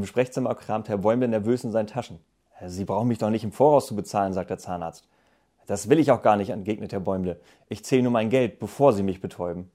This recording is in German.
Im Sprechzimmer kramt Herr Bäumle nervös in seinen Taschen. Sie brauchen mich doch nicht im Voraus zu bezahlen, sagt der Zahnarzt. Das will ich auch gar nicht, entgegnet Herr Bäumle. Ich zähle nur mein Geld, bevor Sie mich betäuben.